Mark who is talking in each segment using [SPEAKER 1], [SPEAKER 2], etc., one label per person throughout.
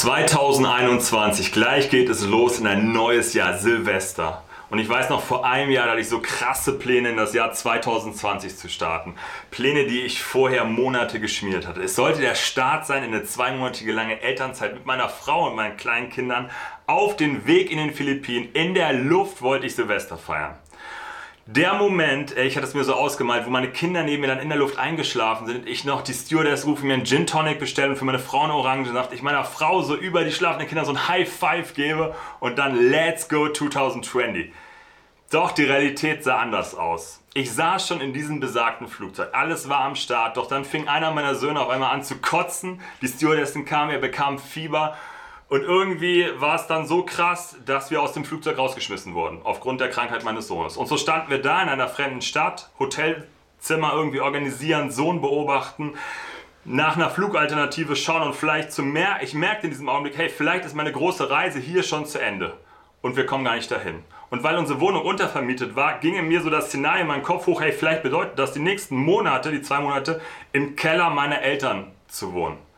[SPEAKER 1] 2021, gleich geht es los in ein neues Jahr, Silvester. Und ich weiß noch, vor einem Jahr hatte ich so krasse Pläne in das Jahr 2020 zu starten. Pläne, die ich vorher Monate geschmiert hatte. Es sollte der Start sein in eine zweimonatige lange Elternzeit mit meiner Frau und meinen kleinen Kindern auf den Weg in den Philippinen. In der Luft wollte ich Silvester feiern der Moment, ich hatte es mir so ausgemalt, wo meine Kinder neben mir dann in der Luft eingeschlafen sind, ich noch die Stewardess rufe mir einen Gin Tonic bestellen und für meine Frau eine Orangensaft, ich meiner Frau so über die schlafenden Kinder so ein High Five gebe und dann Let's Go 2020. Doch die Realität sah anders aus. Ich saß schon in diesem besagten Flugzeug. Alles war am Start, doch dann fing einer meiner Söhne auf einmal an zu kotzen. Die Stewardessen kam, er bekam Fieber und irgendwie war es dann so krass, dass wir aus dem Flugzeug rausgeschmissen wurden, aufgrund der Krankheit meines Sohnes. Und so standen wir da in einer fremden Stadt, Hotelzimmer irgendwie organisieren, Sohn beobachten, nach einer Flugalternative schauen und vielleicht zu mehr. Ich merkte in diesem Augenblick, hey, vielleicht ist meine große Reise hier schon zu Ende. Und wir kommen gar nicht dahin. Und weil unsere Wohnung untervermietet war, ging in mir so das Szenario in meinem Kopf hoch, hey, vielleicht bedeutet das die nächsten Monate, die zwei Monate, im Keller meiner Eltern zu wohnen.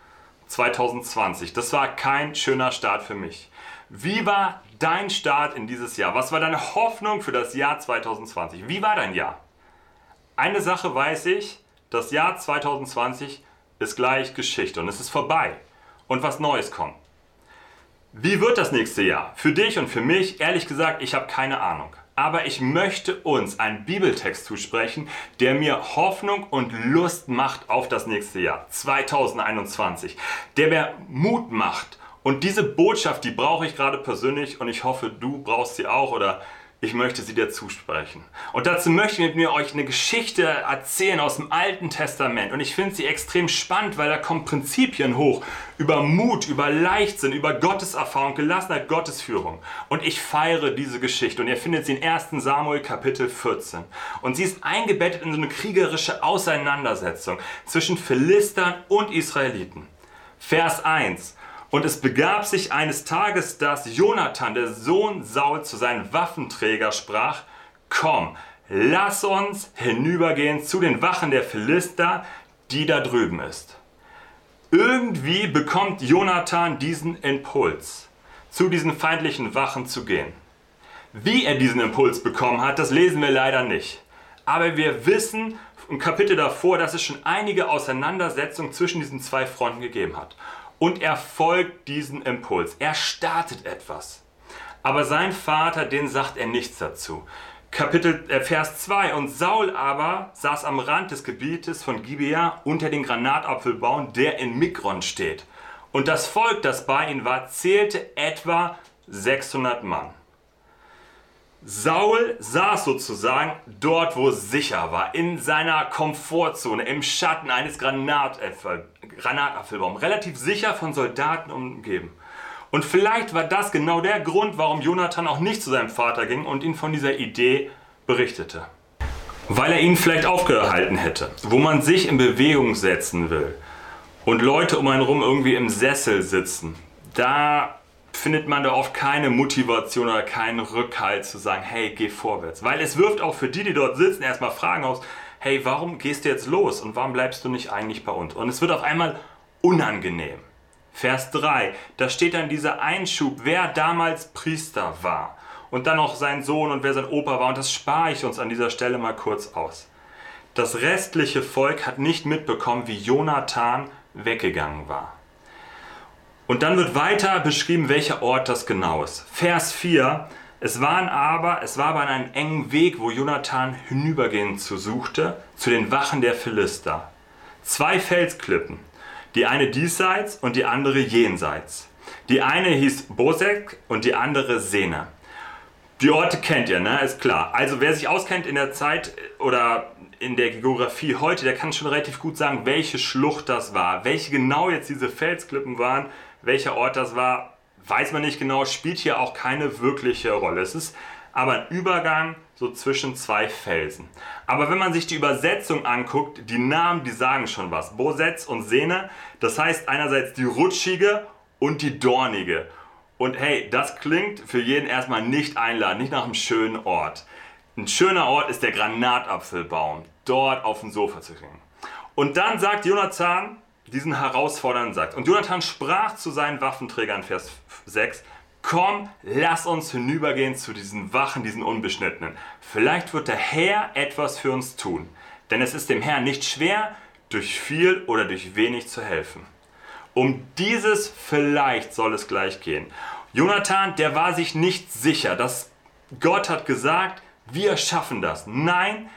[SPEAKER 1] 2020. Das war kein schöner Start für mich. Wie war dein Start in dieses Jahr? Was war deine Hoffnung für das Jahr 2020? Wie war dein Jahr? Eine Sache weiß ich, das Jahr 2020 ist gleich Geschichte und es ist vorbei und was Neues kommt. Wie wird das nächste Jahr? Für dich und für mich, ehrlich gesagt, ich habe keine Ahnung aber ich möchte uns einen Bibeltext zusprechen, der mir Hoffnung und Lust macht auf das nächste Jahr 2021, der mir Mut macht. Und diese Botschaft, die brauche ich gerade persönlich und ich hoffe, du brauchst sie auch oder ich möchte sie dir zusprechen. Und dazu möchte ich mit mir euch eine Geschichte erzählen aus dem Alten Testament. Und ich finde sie extrem spannend, weil da kommen Prinzipien hoch über Mut, über Leichtsinn, über Gotteserfahrung, Gelassenheit, Gottesführung. Und ich feiere diese Geschichte. Und ihr findet sie in 1 Samuel Kapitel 14. Und sie ist eingebettet in so eine kriegerische Auseinandersetzung zwischen Philistern und Israeliten. Vers 1. Und es begab sich eines Tages, dass Jonathan, der Sohn Saul, zu seinen Waffenträger sprach, komm, lass uns hinübergehen zu den Wachen der Philister, die da drüben ist. Irgendwie bekommt Jonathan diesen Impuls, zu diesen feindlichen Wachen zu gehen. Wie er diesen Impuls bekommen hat, das lesen wir leider nicht. Aber wir wissen im Kapitel davor, dass es schon einige Auseinandersetzungen zwischen diesen zwei Fronten gegeben hat und er folgt diesem Impuls. Er startet etwas. Aber sein Vater, den sagt er nichts dazu. Kapitel äh, Vers 2 und Saul aber saß am Rand des Gebietes von Gibea unter den Granatapfelbaum, der in Mikron steht. Und das Volk, das bei ihm war, zählte etwa 600 Mann. Saul saß sozusagen dort, wo es sicher war, in seiner Komfortzone, im Schatten eines Granatapfel, Granatapfelbaums, relativ sicher von Soldaten umgeben. Und vielleicht war das genau der Grund, warum Jonathan auch nicht zu seinem Vater ging und ihn von dieser Idee berichtete. Weil er ihn vielleicht aufgehalten hätte, wo man sich in Bewegung setzen will und Leute um einen herum irgendwie im Sessel sitzen. Da findet man da oft keine Motivation oder keinen Rückhalt zu sagen, hey, geh vorwärts. Weil es wirft auch für die, die dort sitzen, erstmal Fragen aus, hey, warum gehst du jetzt los und warum bleibst du nicht eigentlich bei uns? Und es wird auf einmal unangenehm. Vers 3, da steht dann dieser Einschub, wer damals Priester war und dann auch sein Sohn und wer sein Opa war und das spare ich uns an dieser Stelle mal kurz aus. Das restliche Volk hat nicht mitbekommen, wie Jonathan weggegangen war. Und dann wird weiter beschrieben, welcher Ort das genau ist. Vers 4. Es waren aber, es war aber an einem engen Weg, wo Jonathan hinübergehen zu suchte, zu den Wachen der Philister. Zwei Felsklippen, die eine diesseits und die andere jenseits. Die eine hieß Bosek und die andere Sene. Die Orte kennt ihr, ne? Ist klar. Also wer sich auskennt in der Zeit oder in der Geografie heute, der kann schon relativ gut sagen, welche Schlucht das war, welche genau jetzt diese Felsklippen waren, welcher Ort das war, weiß man nicht genau, spielt hier auch keine wirkliche Rolle. Es ist aber ein Übergang so zwischen zwei Felsen. Aber wenn man sich die Übersetzung anguckt, die Namen, die sagen schon was. Bosetz und Sehne, das heißt einerseits die rutschige und die dornige. Und hey, das klingt für jeden erstmal nicht einladend, nicht nach einem schönen Ort. Ein schöner Ort ist der Granatapfelbaum, dort auf dem Sofa zu kriegen. Und dann sagt Jonathan, diesen herausfordernden Satz. Und Jonathan sprach zu seinen Waffenträgern, Vers 6, komm, lass uns hinübergehen zu diesen Wachen, diesen Unbeschnittenen. Vielleicht wird der Herr etwas für uns tun. Denn es ist dem Herrn nicht schwer, durch viel oder durch wenig zu helfen. Um dieses vielleicht soll es gleich gehen. Jonathan, der war sich nicht sicher, dass Gott hat gesagt, wir schaffen das. Nein,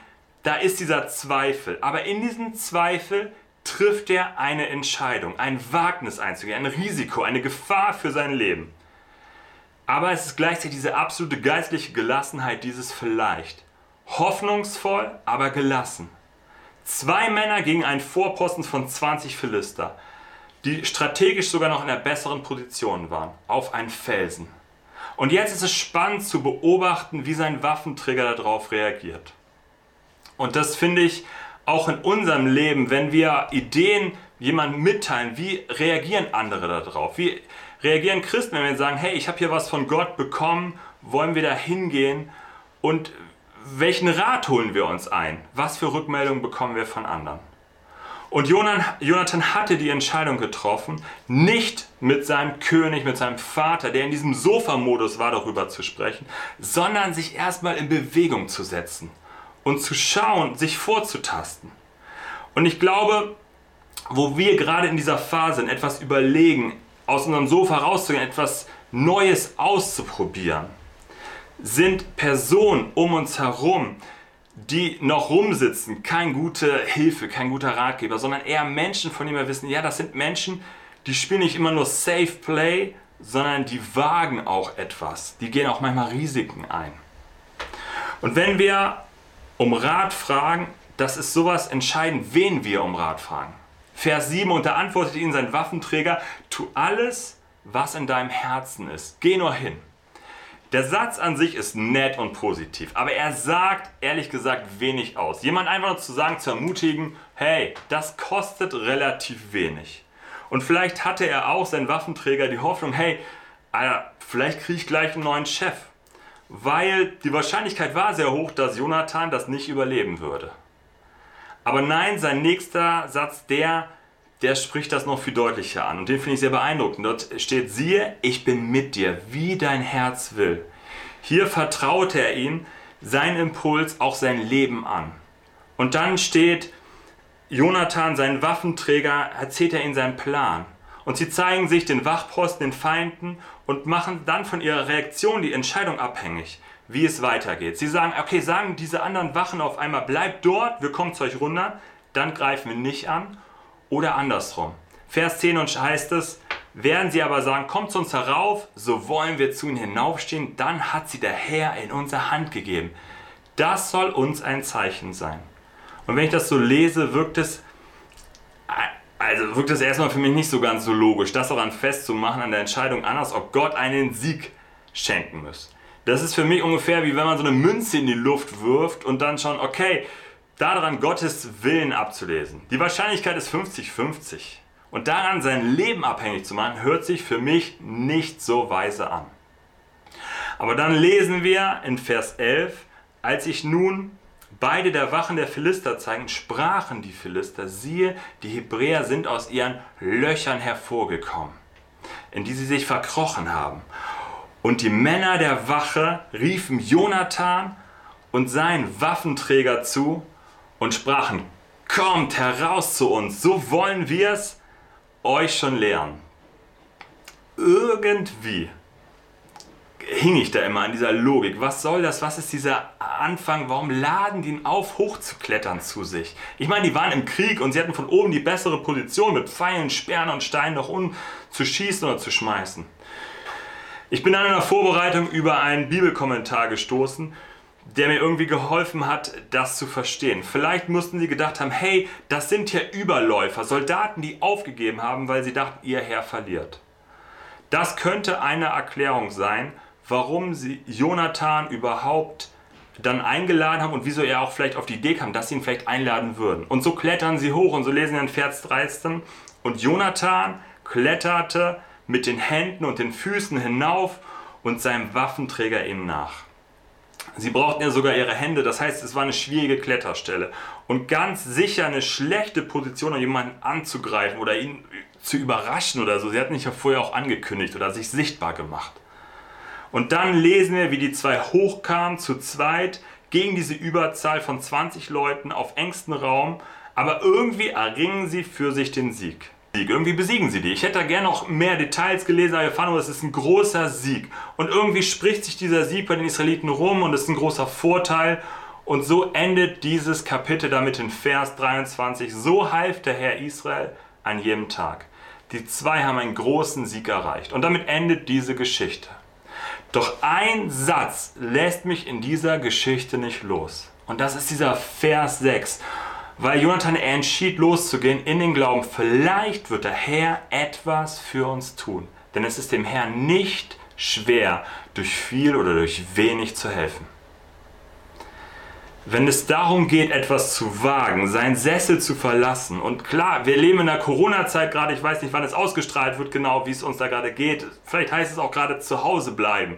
[SPEAKER 1] da ist dieser Zweifel. Aber in diesem Zweifel trifft er eine Entscheidung, ein Wagnis einzugehen, ein Risiko, eine Gefahr für sein Leben. Aber es ist gleichzeitig diese absolute geistliche Gelassenheit, dieses vielleicht. Hoffnungsvoll, aber gelassen. Zwei Männer gegen einen Vorposten von 20 Philister, die strategisch sogar noch in einer besseren Position waren, auf einen Felsen. Und jetzt ist es spannend zu beobachten, wie sein Waffenträger darauf reagiert. Und das finde ich auch in unserem Leben, wenn wir Ideen jemandem mitteilen, wie reagieren andere darauf? Wie reagieren Christen, wenn wir sagen, hey, ich habe hier was von Gott bekommen, wollen wir da hingehen? Und welchen Rat holen wir uns ein? Was für Rückmeldungen bekommen wir von anderen? Und Jonathan hatte die Entscheidung getroffen, nicht mit seinem König, mit seinem Vater, der in diesem Sofa-Modus war, darüber zu sprechen, sondern sich erstmal in Bewegung zu setzen und zu schauen, sich vorzutasten. Und ich glaube, wo wir gerade in dieser Phase sind, etwas überlegen, aus unserem Sofa rauszugehen, etwas Neues auszuprobieren, sind Personen um uns herum, die noch rumsitzen, kein gute Hilfe, kein guter Ratgeber, sondern eher Menschen, von denen wir wissen, ja, das sind Menschen, die spielen nicht immer nur Safe Play, sondern die wagen auch etwas. Die gehen auch manchmal Risiken ein. Und wenn wir um Rat fragen, das ist sowas entscheidend, wen wir um Rat fragen. Vers 7, und da antwortete ihnen sein Waffenträger, tu alles, was in deinem Herzen ist. Geh nur hin. Der Satz an sich ist nett und positiv, aber er sagt ehrlich gesagt wenig aus. Jemand einfach nur zu sagen, zu ermutigen, hey, das kostet relativ wenig. Und vielleicht hatte er auch, sein Waffenträger, die Hoffnung, hey, Alter, vielleicht kriege ich gleich einen neuen Chef. Weil die Wahrscheinlichkeit war sehr hoch, dass Jonathan das nicht überleben würde. Aber nein, sein nächster Satz, der, der spricht das noch viel deutlicher an. Und den finde ich sehr beeindruckend. Dort steht, siehe, ich bin mit dir, wie dein Herz will. Hier vertraute er ihm sein Impuls, auch sein Leben an. Und dann steht, Jonathan, sein Waffenträger, erzählt er ihnen seinen Plan. Und sie zeigen sich den Wachposten, den Feinden und machen dann von ihrer Reaktion die Entscheidung abhängig, wie es weitergeht. Sie sagen, okay, sagen diese anderen Wachen auf einmal, bleibt dort, wir kommen zu euch runter, dann greifen wir nicht an oder andersrum. Vers 10 und heißt es, werden sie aber sagen, kommt zu uns herauf, so wollen wir zu ihnen hinaufstehen, dann hat sie der Herr in unsere Hand gegeben. Das soll uns ein Zeichen sein. Und wenn ich das so lese, wirkt es, also wirkt es erstmal für mich nicht so ganz so logisch, das daran festzumachen, an der Entscheidung anders, ob Gott einen Sieg schenken muss. Das ist für mich ungefähr wie wenn man so eine Münze in die Luft wirft und dann schon, okay, daran Gottes Willen abzulesen. Die Wahrscheinlichkeit ist 50-50. Und daran sein Leben abhängig zu machen, hört sich für mich nicht so weise an. Aber dann lesen wir in Vers 11, als sich nun beide der Wachen der Philister zeigen, sprachen die Philister, siehe, die Hebräer sind aus ihren Löchern hervorgekommen, in die sie sich verkrochen haben. Und die Männer der Wache riefen Jonathan und seinen Waffenträger zu, und sprachen, kommt heraus zu uns, so wollen wir es euch schon lehren. Irgendwie hing ich da immer an dieser Logik. Was soll das? Was ist dieser Anfang? Warum laden die ihn auf, hochzuklettern zu sich? Ich meine, die waren im Krieg und sie hatten von oben die bessere Position, mit Pfeilen, Sperren und Steinen noch um zu schießen oder zu schmeißen. Ich bin dann in der Vorbereitung über einen Bibelkommentar gestoßen der mir irgendwie geholfen hat, das zu verstehen. Vielleicht mussten sie gedacht haben, hey, das sind ja Überläufer, Soldaten, die aufgegeben haben, weil sie dachten, ihr Herr verliert. Das könnte eine Erklärung sein, warum sie Jonathan überhaupt dann eingeladen haben und wieso er auch vielleicht auf die Idee kam, dass sie ihn vielleicht einladen würden. Und so klettern sie hoch und so lesen wir in Vers 13. Und Jonathan kletterte mit den Händen und den Füßen hinauf und seinem Waffenträger ihm nach. Sie brauchten ja sogar ihre Hände, das heißt, es war eine schwierige Kletterstelle. Und ganz sicher eine schlechte Position, um jemanden anzugreifen oder ihn zu überraschen oder so. Sie hatten sich ja vorher auch angekündigt oder sich sichtbar gemacht. Und dann lesen wir, wie die zwei hochkamen, zu zweit, gegen diese Überzahl von 20 Leuten auf engstem Raum, aber irgendwie erringen sie für sich den Sieg. Irgendwie besiegen sie die. Ich hätte da gerne noch mehr Details gelesen, aber wir nur, es ist ein großer Sieg. Und irgendwie spricht sich dieser Sieg bei den Israeliten rum und es ist ein großer Vorteil. Und so endet dieses Kapitel damit in Vers 23. So half der Herr Israel an jedem Tag. Die zwei haben einen großen Sieg erreicht. Und damit endet diese Geschichte. Doch ein Satz lässt mich in dieser Geschichte nicht los. Und das ist dieser Vers 6. Weil Jonathan entschied loszugehen in den Glauben, vielleicht wird der Herr etwas für uns tun. Denn es ist dem Herrn nicht schwer, durch viel oder durch wenig zu helfen. Wenn es darum geht, etwas zu wagen, seinen Sessel zu verlassen, und klar, wir leben in der Corona-Zeit gerade, ich weiß nicht, wann es ausgestrahlt wird, genau wie es uns da gerade geht. Vielleicht heißt es auch gerade zu Hause bleiben.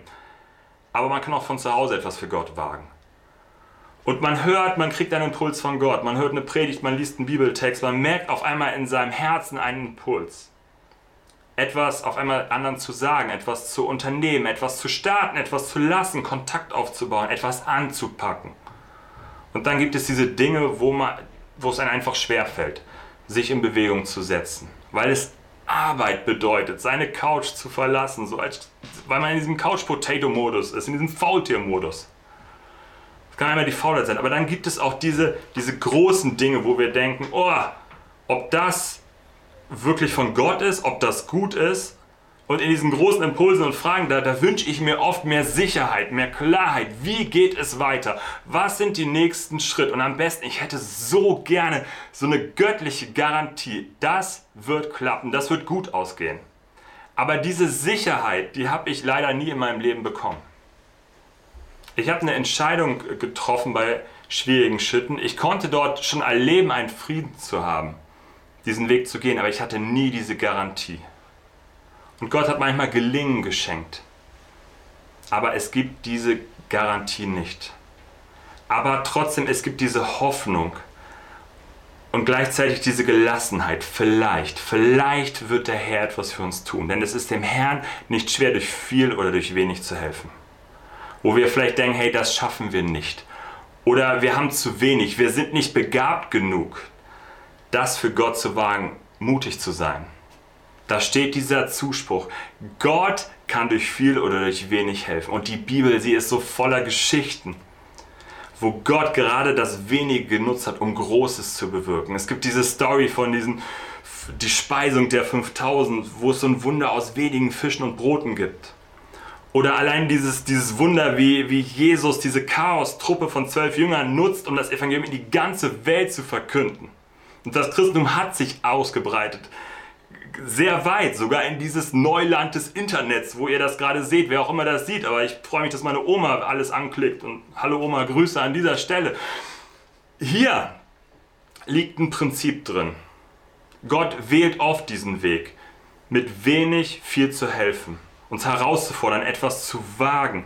[SPEAKER 1] Aber man kann auch von zu Hause etwas für Gott wagen. Und man hört, man kriegt einen Impuls von Gott, man hört eine Predigt, man liest einen Bibeltext, man merkt auf einmal in seinem Herzen einen Impuls. Etwas auf einmal anderen zu sagen, etwas zu unternehmen, etwas zu starten, etwas zu lassen, Kontakt aufzubauen, etwas anzupacken. Und dann gibt es diese Dinge, wo, man, wo es einem einfach schwerfällt, sich in Bewegung zu setzen, weil es Arbeit bedeutet, seine Couch zu verlassen, so als, weil man in diesem Couch-Potato-Modus ist, in diesem Faultier-Modus. Das kann einmal die Faulheit sein, aber dann gibt es auch diese, diese großen Dinge, wo wir denken, oh, ob das wirklich von Gott ist, ob das gut ist, und in diesen großen Impulsen und Fragen, da, da wünsche ich mir oft mehr Sicherheit, mehr Klarheit. Wie geht es weiter? Was sind die nächsten Schritte? Und am besten, ich hätte so gerne so eine göttliche Garantie. Das wird klappen, das wird gut ausgehen. Aber diese Sicherheit, die habe ich leider nie in meinem Leben bekommen. Ich habe eine Entscheidung getroffen bei schwierigen Schritten. Ich konnte dort schon erleben, einen Frieden zu haben, diesen Weg zu gehen, aber ich hatte nie diese Garantie. Und Gott hat manchmal Gelingen geschenkt. Aber es gibt diese Garantie nicht. Aber trotzdem, es gibt diese Hoffnung und gleichzeitig diese Gelassenheit. Vielleicht, vielleicht wird der Herr etwas für uns tun. Denn es ist dem Herrn nicht schwer, durch viel oder durch wenig zu helfen. Wo wir vielleicht denken, hey, das schaffen wir nicht. Oder wir haben zu wenig, wir sind nicht begabt genug, das für Gott zu wagen, mutig zu sein. Da steht dieser Zuspruch. Gott kann durch viel oder durch wenig helfen. Und die Bibel, sie ist so voller Geschichten, wo Gott gerade das Wenige genutzt hat, um Großes zu bewirken. Es gibt diese Story von diesen, die Speisung der 5000, wo es so ein Wunder aus wenigen Fischen und Broten gibt. Oder allein dieses, dieses Wunder, wie, wie Jesus diese Chaos-Truppe von zwölf Jüngern nutzt, um das Evangelium in die ganze Welt zu verkünden. Und das Christentum hat sich ausgebreitet sehr weit, sogar in dieses Neuland des Internets, wo ihr das gerade seht, wer auch immer das sieht. Aber ich freue mich, dass meine Oma alles anklickt. Und hallo Oma, Grüße an dieser Stelle. Hier liegt ein Prinzip drin. Gott wählt oft diesen Weg, mit wenig viel zu helfen, uns herauszufordern, etwas zu wagen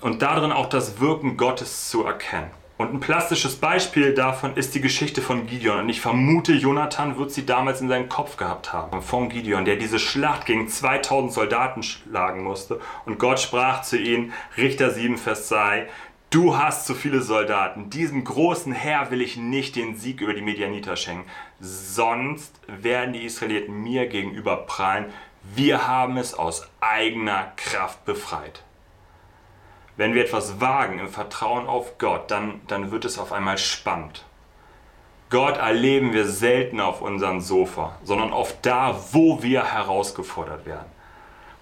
[SPEAKER 1] und darin auch das Wirken Gottes zu erkennen. Und ein plastisches Beispiel davon ist die Geschichte von Gideon. Und ich vermute, Jonathan wird sie damals in seinem Kopf gehabt haben. Von Gideon, der diese Schlacht gegen 2000 Soldaten schlagen musste. Und Gott sprach zu ihm, Richter 7, Vers 2, Du hast zu viele Soldaten. Diesem großen Herr will ich nicht den Sieg über die Medianiter schenken. Sonst werden die Israeliten mir gegenüber prallen. Wir haben es aus eigener Kraft befreit wenn wir etwas wagen im Vertrauen auf Gott, dann, dann wird es auf einmal spannend. Gott erleben wir selten auf unserem Sofa, sondern oft da, wo wir herausgefordert werden,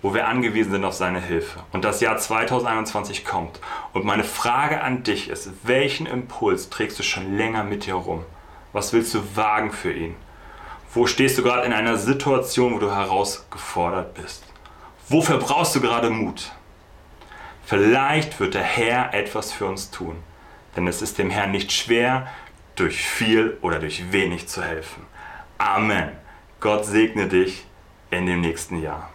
[SPEAKER 1] wo wir angewiesen sind auf seine Hilfe. Und das Jahr 2021 kommt. Und meine Frage an dich ist, welchen Impuls trägst du schon länger mit dir rum? Was willst du wagen für ihn? Wo stehst du gerade in einer Situation, wo du herausgefordert bist? Wofür brauchst du gerade Mut? Vielleicht wird der Herr etwas für uns tun, denn es ist dem Herrn nicht schwer, durch viel oder durch wenig zu helfen. Amen. Gott segne dich in dem nächsten Jahr.